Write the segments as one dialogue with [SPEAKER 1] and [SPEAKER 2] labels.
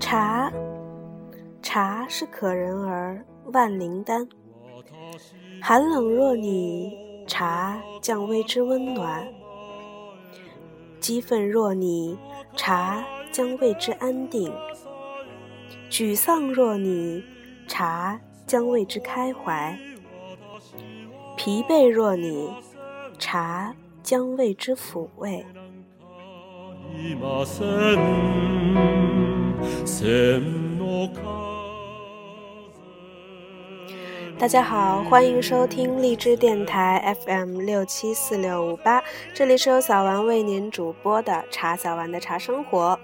[SPEAKER 1] 茶，茶是可人儿万灵丹。寒冷若你，茶将为之温暖；激愤若你，茶将为之安定；沮丧若你，茶将为之开怀；疲惫若你，茶将为之抚慰。大家好，欢迎收听荔枝电台 FM 六七四六五八，这里是由小丸为您主播的茶小丸的茶生活。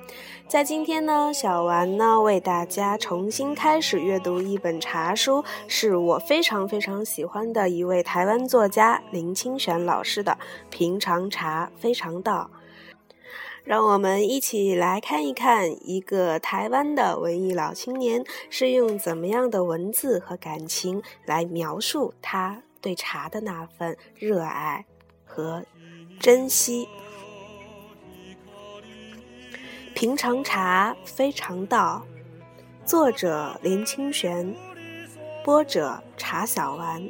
[SPEAKER 1] 在今天呢，小丸呢为大家重新开始阅读一本茶书，是我非常非常喜欢的一位台湾作家林清玄老师的《平常茶非常道》。让我们一起来看一看，一个台湾的文艺老青年是用怎么样的文字和感情来描述他对茶的那份热爱和珍惜。平常茶非常道，作者林清玄，播者茶小丸。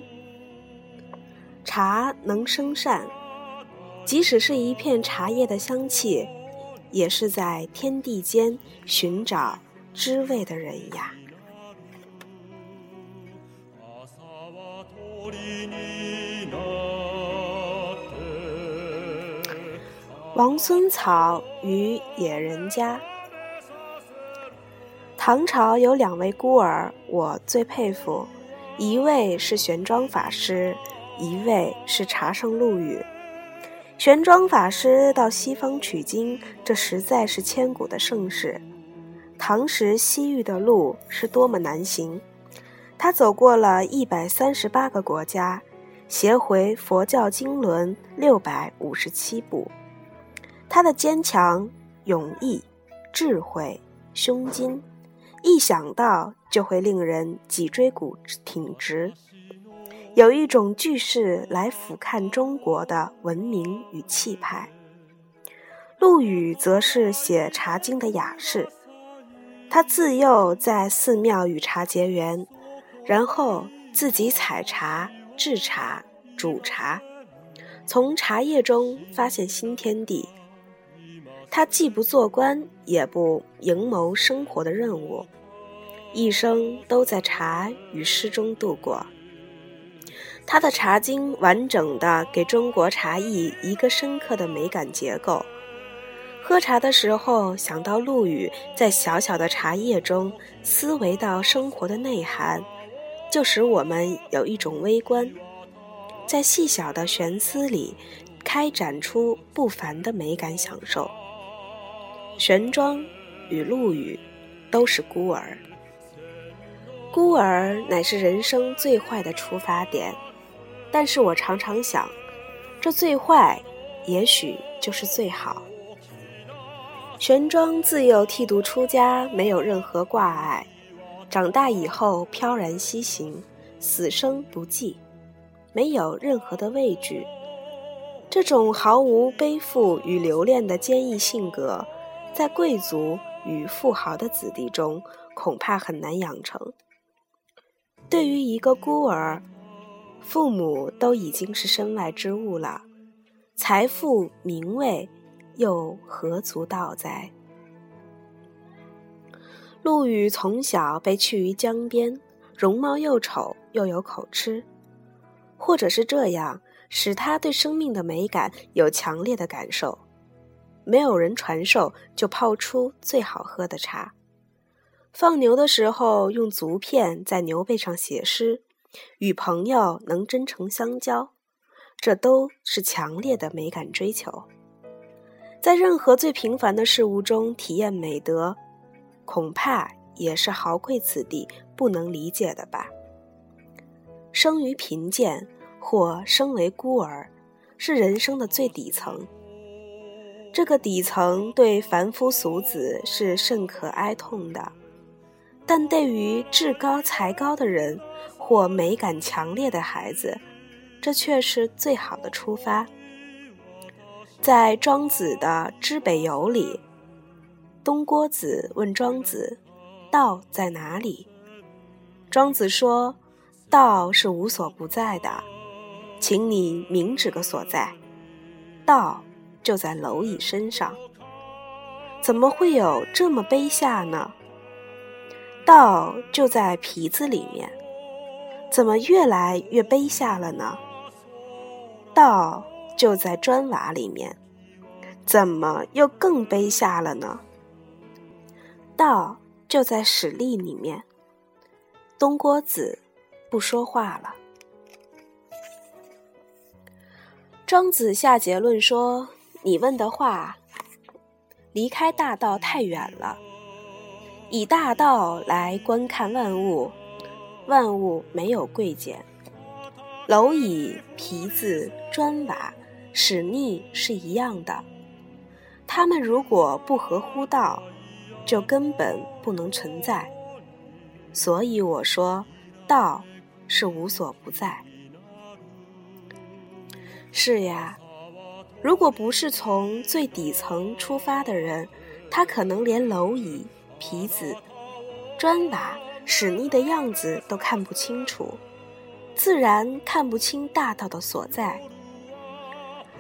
[SPEAKER 1] 茶能生善，即使是一片茶叶的香气。也是在天地间寻找知味的人呀。王孙草与野人家。唐朝有两位孤儿，我最佩服，一位是玄奘法师，一位是茶圣陆羽。玄奘法师到西方取经，这实在是千古的盛事。唐时西域的路是多么难行，他走过了一百三十八个国家，携回佛教经纶六百五十七部。他的坚强、勇毅、智慧、胸襟，一想到就会令人脊椎骨挺直。有一种句式来俯瞰中国的文明与气派。陆羽则是写《茶经》的雅士，他自幼在寺庙与茶结缘，然后自己采茶、制茶、煮茶，从茶叶中发现新天地。他既不做官，也不营谋生活的任务，一生都在茶与诗中度过。他的《茶经》完整的给中国茶艺一个深刻的美感结构。喝茶的时候想到陆羽在小小的茶叶中思维到生活的内涵，就使我们有一种微观，在细小的玄思里开展出不凡的美感享受。玄奘与陆羽都是孤儿，孤儿乃是人生最坏的出发点。但是我常常想，这最坏，也许就是最好。玄奘自幼剃度出家，没有任何挂碍；长大以后飘然西行，死生不计，没有任何的畏惧。这种毫无背负与留恋的坚毅性格，在贵族与富豪的子弟中恐怕很难养成。对于一个孤儿，父母都已经是身外之物了，财富名位又何足道哉？陆羽从小被弃于江边，容貌又丑又有口吃，或者是这样，使他对生命的美感有强烈的感受。没有人传授，就泡出最好喝的茶。放牛的时候，用竹片在牛背上写诗。与朋友能真诚相交，这都是强烈的美感追求。在任何最平凡的事物中体验美德，恐怕也是豪贵子弟不能理解的吧。生于贫贱或生为孤儿，是人生的最底层。这个底层对凡夫俗子是甚可哀痛的，但对于至高才高的人。或美感强烈的孩子，这却是最好的出发。在庄子的《知北游》里，东郭子问庄子：“道在哪里？”庄子说：“道是无所不在的，请你明指个所在。道就在蝼蚁身上。怎么会有这么卑下呢？道就在皮子里面，怎么越来越卑下了呢？道。”就在砖瓦里面，怎么又更卑下了呢？道就在史力里面。东郭子不说话了。庄子下结论说：“你问的话，离开大道太远了。以大道来观看万物，万物没有贵贱，蝼蚁、皮子、砖瓦。”使逆是一样的，他们如果不合乎道，就根本不能存在。所以我说，道是无所不在。是呀，如果不是从最底层出发的人，他可能连蝼蚁、皮子、砖瓦、使逆的样子都看不清楚，自然看不清大道的所在。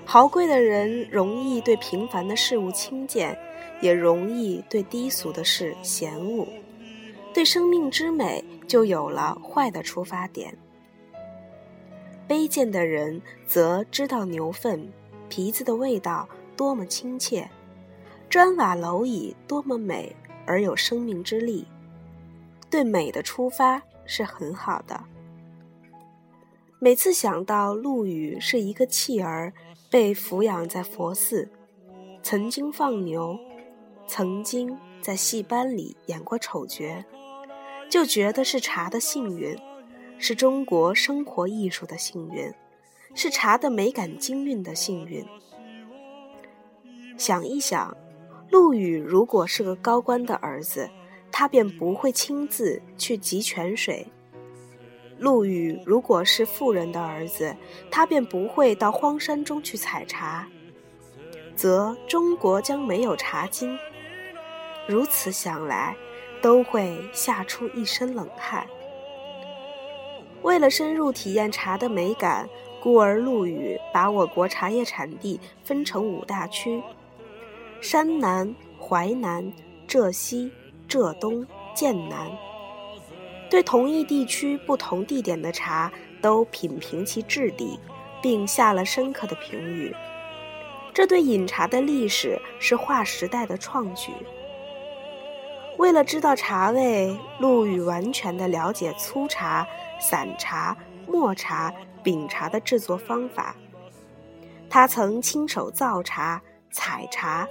[SPEAKER 1] 豪贵的人容易对平凡的事物轻贱，也容易对低俗的事嫌恶，对生命之美就有了坏的出发点。卑贱的人则知道牛粪、皮子的味道多么亲切，砖瓦蝼蚁多么美而有生命之力，对美的出发是很好的。每次想到陆羽是一个弃儿。被抚养在佛寺，曾经放牛，曾经在戏班里演过丑角，就觉得是茶的幸运，是中国生活艺术的幸运，是茶的美感精韵的幸运。想一想，陆羽如果是个高官的儿子，他便不会亲自去汲泉水。陆羽如果是富人的儿子，他便不会到荒山中去采茶，则中国将没有茶经。如此想来，都会吓出一身冷汗。为了深入体验茶的美感，故而陆羽把我国茶叶产地分成五大区：山南、淮南、浙西、浙东、剑南。对同一地区不同地点的茶都品评其质地，并下了深刻的评语。这对饮茶的历史是划时代的创举。为了知道茶味，陆羽完全的了解粗茶、散茶、末茶、饼茶的制作方法。他曾亲手造茶、采茶，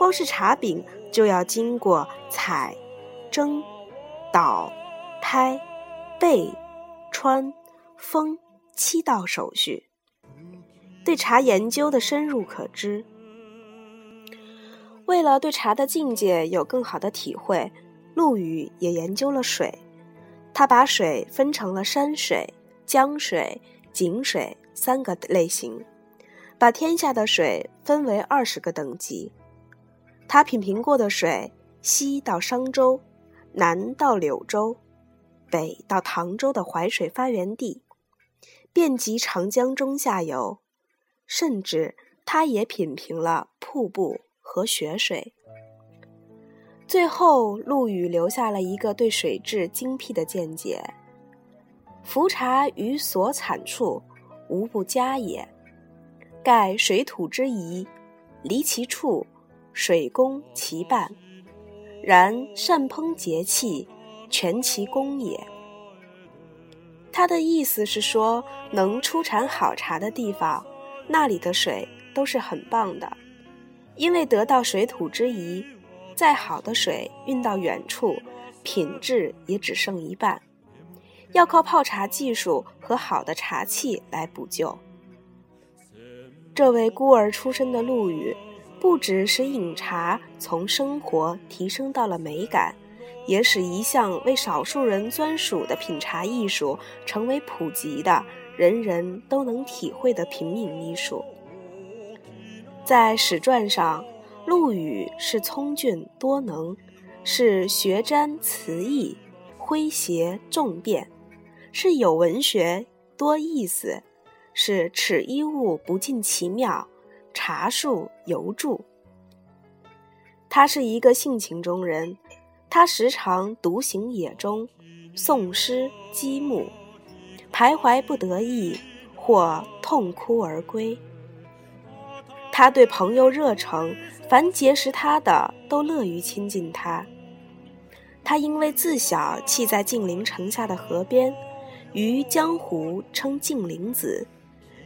[SPEAKER 1] 光是茶饼就要经过采、蒸、捣。拍、焙、穿、封七道手续，对茶研究的深入可知。为了对茶的境界有更好的体会，陆羽也研究了水。他把水分成了山水、江水、井水三个类型，把天下的水分为二十个等级。他品评过的水，西到商州，南到柳州。北到唐州的淮水发源地，遍及长江中下游，甚至他也品评了瀑布和雪水。最后，陆羽留下了一个对水质精辟的见解：浮茶于所产处，无不佳也。盖水土之宜，离其处，水工其半。然善烹节气。全其功也。他的意思是说，能出产好茶的地方，那里的水都是很棒的，因为得到水土之宜，再好的水运到远处，品质也只剩一半，要靠泡茶技术和好的茶器来补救。这位孤儿出身的陆羽，不只使饮茶从生活提升到了美感。也使一向为少数人专属的品茶艺术成为普及的、人人都能体会的平民艺术。在史传上，陆羽是聪俊多能，是学瞻词义、诙谐众辩，是有文学多意思，是尺一物不尽其妙，茶术尤著。他是一个性情中人，他时常独行野中，诵诗积木，徘徊不得意，或痛哭而归。他对朋友热诚，凡结识他的都乐于亲近他。他因为自小弃在晋陵城下的河边，于江湖称晋陵子，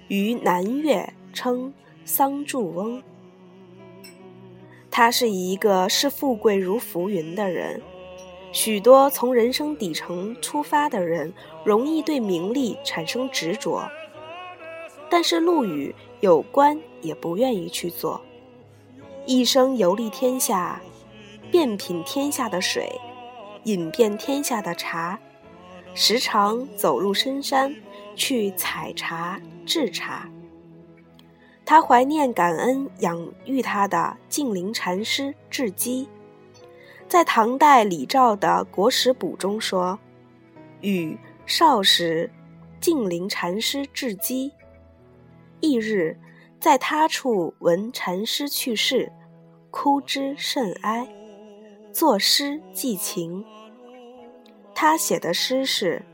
[SPEAKER 1] 于南岳称桑柱翁。他是一个视富贵如浮云的人，许多从人生底层出发的人容易对名利产生执着，但是陆羽有官也不愿意去做，一生游历天下，遍品天下的水，饮遍天下的茶，时常走入深山去采茶制茶。他怀念感恩养育他的净灵禅师智基，在唐代李照的《国史补》中说：“与少时，净灵禅师智基。翌日，在他处闻禅师去世，哭之甚哀，作诗寄情。他写的诗是：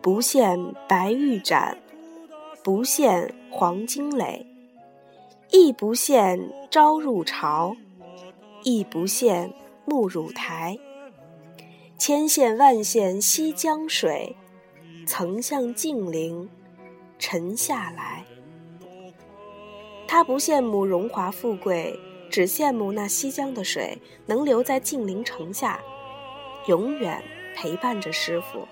[SPEAKER 1] 不羡白玉盏。”不羡黄金垒，亦不羡朝入朝，亦不羡暮入台。千羡万羡西江水，曾向静陵沉下来。他不羡慕荣华富贵，只羡慕那西江的水能留在静陵城下，永远陪伴着师傅。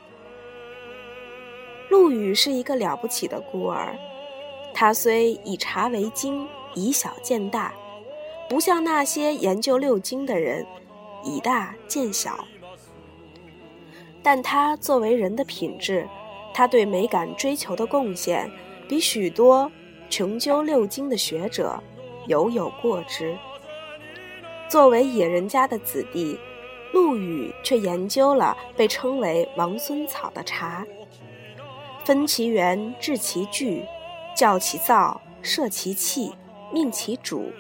[SPEAKER 1] 陆羽是一个了不起的孤儿，他虽以茶为经，以小见大，不像那些研究六经的人，以大见小。但他作为人的品质，他对美感追求的贡献，比许多穷究六经的学者犹有过之。作为野人家的子弟，陆羽却研究了被称为王孙草的茶。分其源，制其具，教其造，摄其气，命其主。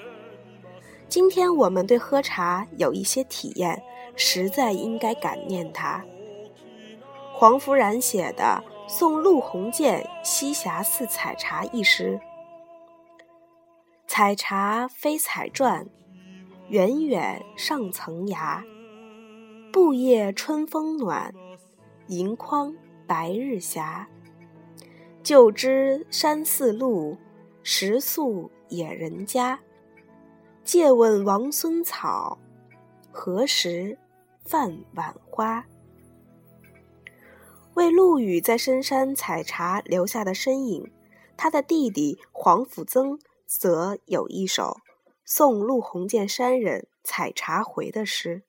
[SPEAKER 1] 今天我们对喝茶有一些体验，实在应该感念他。黄福然写的《送陆鸿渐西峡寺采茶》一诗：采茶非采篆，远远上层崖。布叶春风暖，银筐白日霞。旧知山寺路，食宿野人家。借问王孙草，何时泛晚花？为陆羽在深山采茶留下的身影，他的弟弟黄甫曾则有一首送陆鸿渐山人采茶回的诗：“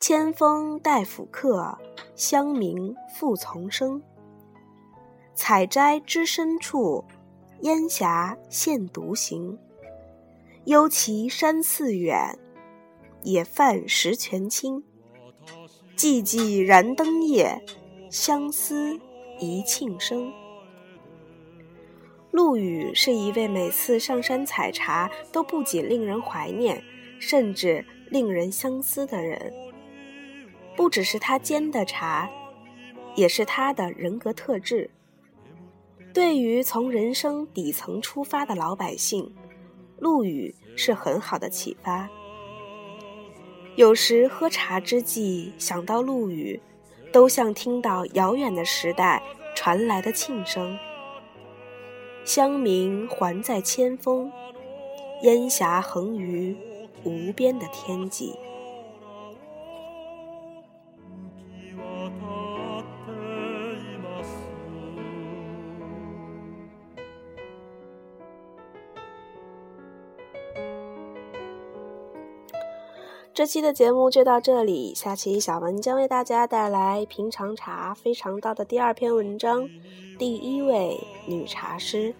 [SPEAKER 1] 千峰带甫客，乡民复丛生。”采摘之深处，烟霞现独行。幽其山寺远，野泛石泉清。寂寂燃灯夜，相思一磬声。陆羽是一位每次上山采茶都不仅令人怀念，甚至令人相思的人。不只是他煎的茶，也是他的人格特质。对于从人生底层出发的老百姓，陆羽是很好的启发。有时喝茶之际想到陆羽，都像听到遥远的时代传来的磬声。乡民还在千峰，烟霞横于无边的天际。这期的节目就到这里，下期小文将为大家带来平常茶非常道的第二篇文章，第一位女茶师。